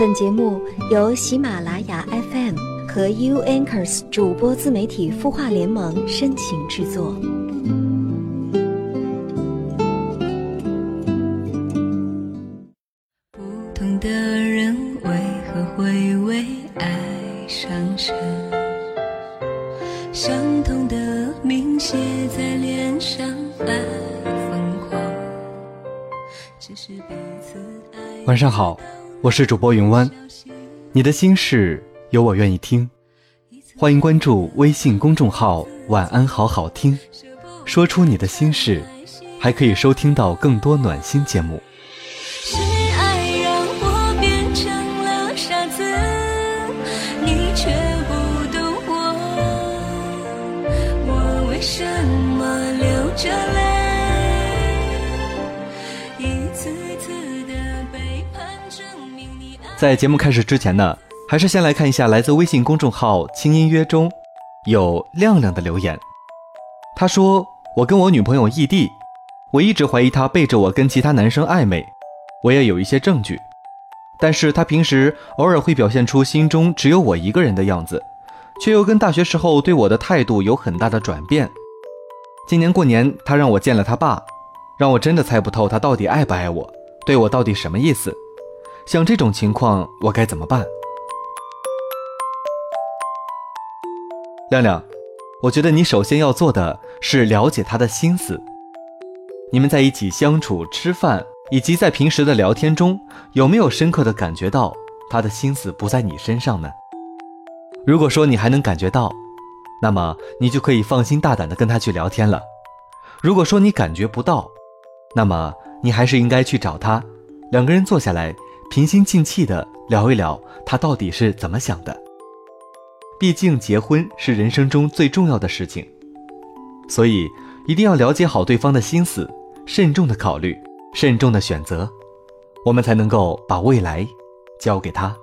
本节目由喜马拉雅 FM 和 U Anchors 主播自媒体孵化联盟深情制作。不同的人为何会为爱伤神？相同的名写在脸上，爱疯狂。只是彼此爱晚上好，我是主播云湾，你的心事有我愿意听，欢迎关注微信公众号“晚安好好听”，说出你的心事，还可以收听到更多暖心节目。在节目开始之前呢，还是先来看一下来自微信公众号“轻音约”中有亮亮的留言。他说：“我跟我女朋友异地，我一直怀疑她背着我跟其他男生暧昧，我也有一些证据。但是她平时偶尔会表现出心中只有我一个人的样子，却又跟大学时候对我的态度有很大的转变。今年过年，她让我见了她爸，让我真的猜不透她到底爱不爱我，对我到底什么意思。像这种情况，我该怎么办？亮亮，我觉得你首先要做的是了解他的心思。你们在一起相处、吃饭，以及在平时的聊天中，有没有深刻的感觉到他的心思不在你身上呢？如果说你还能感觉到，那么你就可以放心大胆的跟他去聊天了。如果说你感觉不到，那么你还是应该去找他，两个人坐下来，平心静气的聊一聊他到底是怎么想的。毕竟结婚是人生中最重要的事情，所以一定要了解好对方的心思，慎重的考虑，慎重的选择，我们才能够把未来交给他，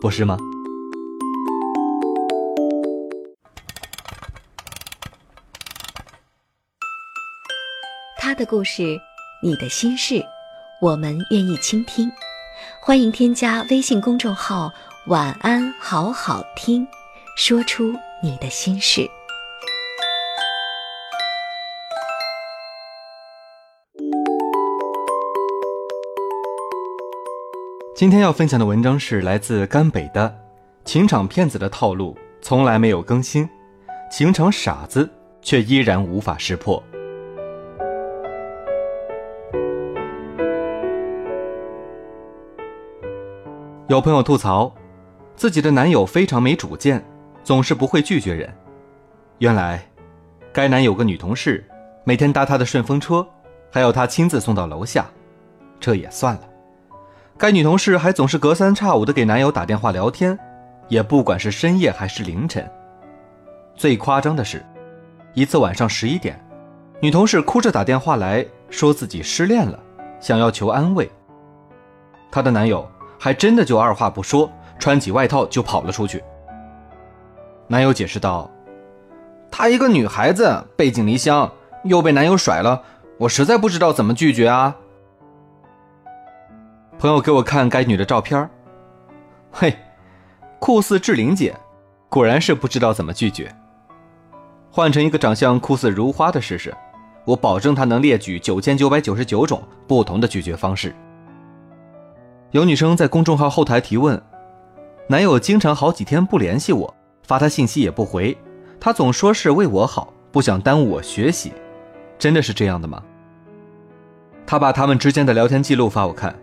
不是吗？他的故事，你的心事，我们愿意倾听。欢迎添加微信公众号“晚安好好听”，说出你的心事。今天要分享的文章是来自甘北的“情场骗子的套路从来没有更新，情场傻子却依然无法识破”。有朋友吐槽，自己的男友非常没主见，总是不会拒绝人。原来，该男有个女同事，每天搭他的顺风车，还要他亲自送到楼下。这也算了，该女同事还总是隔三差五的给男友打电话聊天，也不管是深夜还是凌晨。最夸张的是，一次晚上十一点，女同事哭着打电话来说自己失恋了，想要求安慰。她的男友。还真的就二话不说，穿起外套就跑了出去。男友解释道：“她一个女孩子，背井离乡，又被男友甩了，我实在不知道怎么拒绝啊。”朋友给我看该女的照片，嘿，酷似志玲姐，果然是不知道怎么拒绝。换成一个长相酷似如花的试试，我保证她能列举九千九百九十九种不同的拒绝方式。有女生在公众号后台提问：“男友经常好几天不联系我，发他信息也不回，他总说是为我好，不想耽误我学习，真的是这样的吗？”他把他们之间的聊天记录发我看，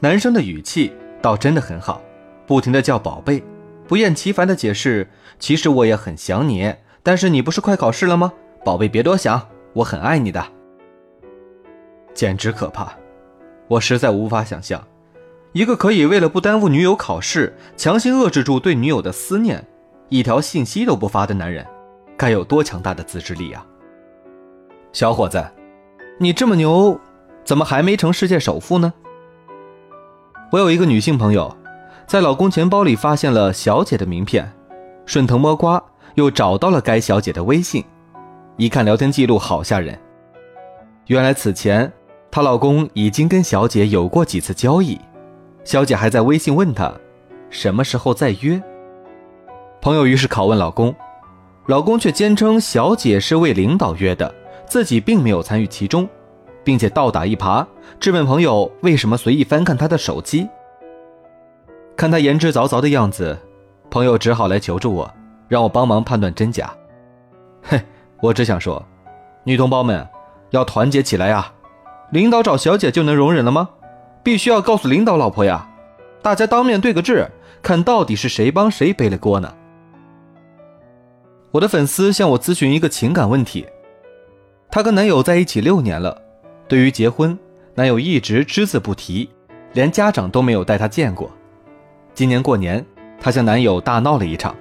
男生的语气倒真的很好，不停的叫宝贝，不厌其烦的解释：“其实我也很想你，但是你不是快考试了吗？宝贝别多想，我很爱你的。”简直可怕，我实在无法想象。一个可以为了不耽误女友考试，强行遏制住对女友的思念，一条信息都不发的男人，该有多强大的自制力啊！小伙子，你这么牛，怎么还没成世界首富呢？我有一个女性朋友，在老公钱包里发现了小姐的名片，顺藤摸瓜又找到了该小姐的微信，一看聊天记录，好吓人！原来此前她老公已经跟小姐有过几次交易。小姐还在微信问他：“什么时候再约。朋友于是拷问老公，老公却坚称小姐是为领导约的，自己并没有参与其中，并且倒打一耙，质问朋友为什么随意翻看他的手机。看他言之凿凿的样子，朋友只好来求助我，让我帮忙判断真假。嘿，我只想说，女同胞们要团结起来呀！领导找小姐就能容忍了吗？必须要告诉领导老婆呀！大家当面对个质，看到底是谁帮谁背了锅呢？我的粉丝向我咨询一个情感问题，她跟男友在一起六年了，对于结婚，男友一直只字不提，连家长都没有带她见过。今年过年，她向男友大闹了一场，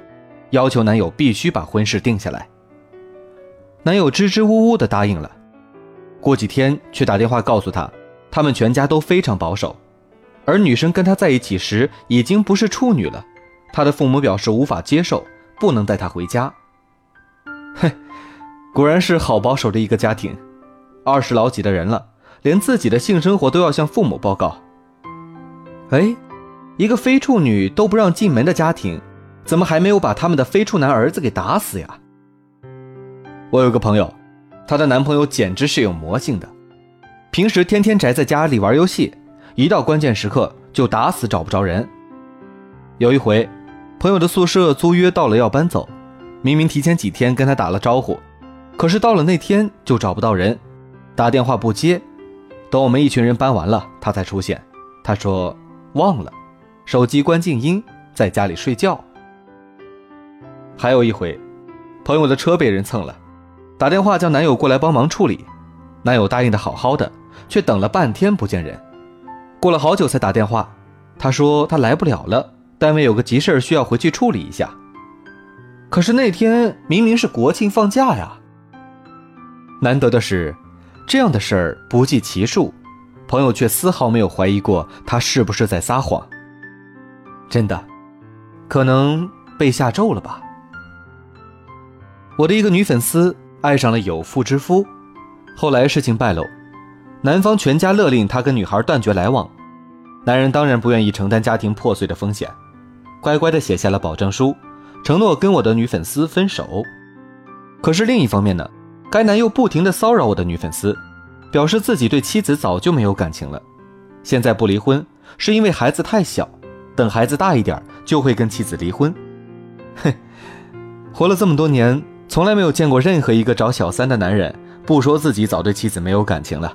要求男友必须把婚事定下来。男友支支吾吾的答应了，过几天却打电话告诉她，他们全家都非常保守，而女生跟他在一起时已经不是处女了，他的父母表示无法接受，不能带她回家。嘿，果然是好保守的一个家庭，二十老几的人了，连自己的性生活都要向父母报告。哎，一个非处女都不让进门的家庭，怎么还没有把他们的非处男儿子给打死呀？我有个朋友，她的男朋友简直是有魔性的，平时天天宅在家里玩游戏，一到关键时刻就打死找不着人。有一回，朋友的宿舍租约到了要搬走。明明提前几天跟他打了招呼，可是到了那天就找不到人，打电话不接。等我们一群人搬完了，他才出现。他说忘了，手机关静音，在家里睡觉。还有一回，朋友的车被人蹭了，打电话叫男友过来帮忙处理，男友答应的好好的，却等了半天不见人，过了好久才打电话，他说他来不了了，单位有个急事需要回去处理一下。可是那天明明是国庆放假呀。难得的是，这样的事儿不计其数，朋友却丝毫没有怀疑过他是不是在撒谎。真的，可能被下咒了吧。我的一个女粉丝爱上了有妇之夫，后来事情败露，男方全家勒令他跟女孩断绝来往，男人当然不愿意承担家庭破碎的风险，乖乖的写下了保证书。承诺跟我的女粉丝分手，可是另一方面呢，该男又不停的骚扰我的女粉丝，表示自己对妻子早就没有感情了，现在不离婚是因为孩子太小，等孩子大一点就会跟妻子离婚。哼，活了这么多年，从来没有见过任何一个找小三的男人不说自己早对妻子没有感情了。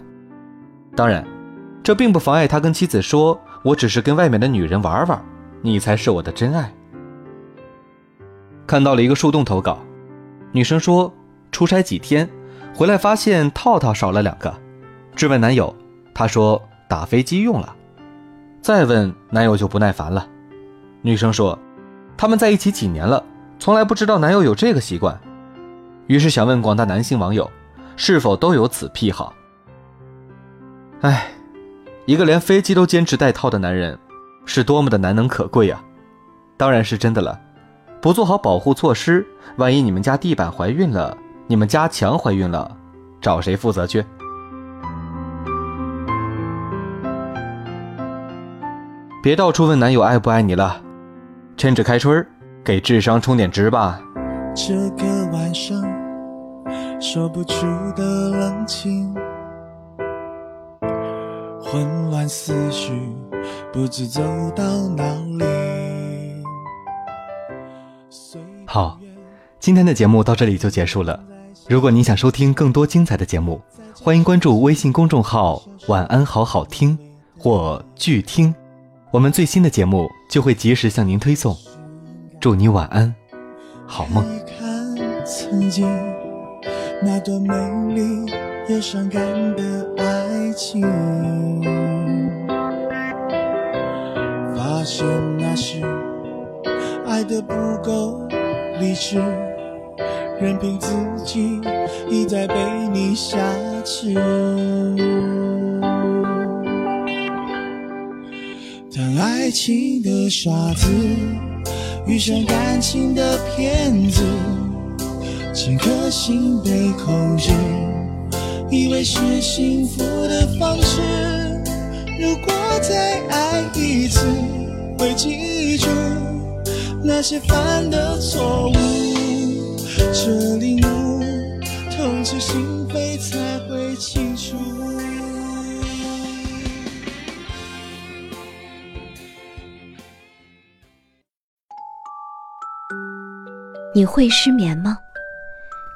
当然，这并不妨碍他跟妻子说：“我只是跟外面的女人玩玩，你才是我的真爱。”看到了一个树洞投稿，女生说出差几天，回来发现套套少了两个，质问男友，他说打飞机用了，再问男友就不耐烦了。女生说他们在一起几年了，从来不知道男友有这个习惯，于是想问广大男性网友，是否都有此癖好？哎，一个连飞机都坚持带套的男人，是多么的难能可贵啊！当然是真的了。不做好保护措施，万一你们家地板怀孕了，你们家墙怀孕了，找谁负责去？别到处问男友爱不爱你了，趁着开春给智商充点值吧。这个晚上说不出的冷清，混乱思绪不知走到哪里。好，今天的节目到这里就结束了。如果您想收听更多精彩的节目，欢迎关注微信公众号“晚安好好听”或“剧听”，我们最新的节目就会及时向您推送。祝你晚安，好梦。曾经那段美丽也伤感的爱情，发现那时爱的不够。理智，任凭自己一再被你挟持。当爱情的傻子遇上感情的骗子，整颗心被控制，以为是幸福的方式。如果再爱一次。会记住那些犯的错误，这领悟痛彻心扉才会清楚。你会失眠吗？